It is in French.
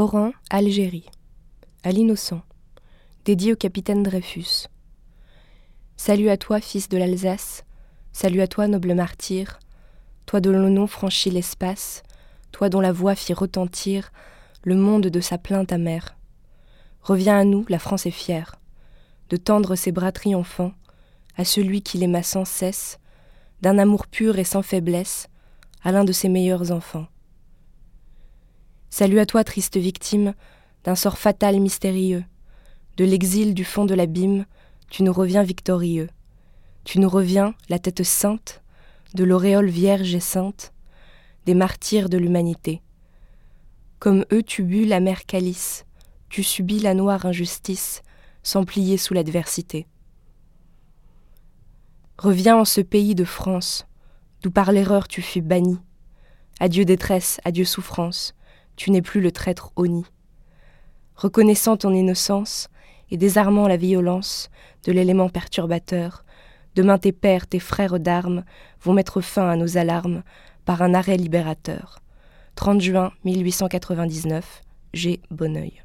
Oran, Algérie. À l'innocent. Dédié au capitaine Dreyfus. Salut à toi, fils de l'Alsace. Salut à toi, noble martyr. Toi dont le nom franchit l'espace. Toi dont la voix fit retentir le monde de sa plainte amère. Reviens à nous, la France est fière, de tendre ses bras triomphants à celui qui l'aima sans cesse, d'un amour pur et sans faiblesse, à l'un de ses meilleurs enfants. Salut à toi, triste victime, d'un sort fatal mystérieux, de l'exil du fond de l'abîme, tu nous reviens victorieux. Tu nous reviens, la tête sainte, de l'auréole vierge et sainte, des martyrs de l'humanité. Comme eux tu bus la mer calice, tu subis la noire injustice, sans plier sous l'adversité. Reviens en ce pays de France, d'où par l'erreur tu fus banni. Adieu détresse, adieu souffrance, tu n'es plus le traître honni. Reconnaissant ton innocence et désarmant la violence de l'élément perturbateur, demain tes pères, tes frères d'armes vont mettre fin à nos alarmes par un arrêt libérateur. 30 juin 1899, G. Bonneuil.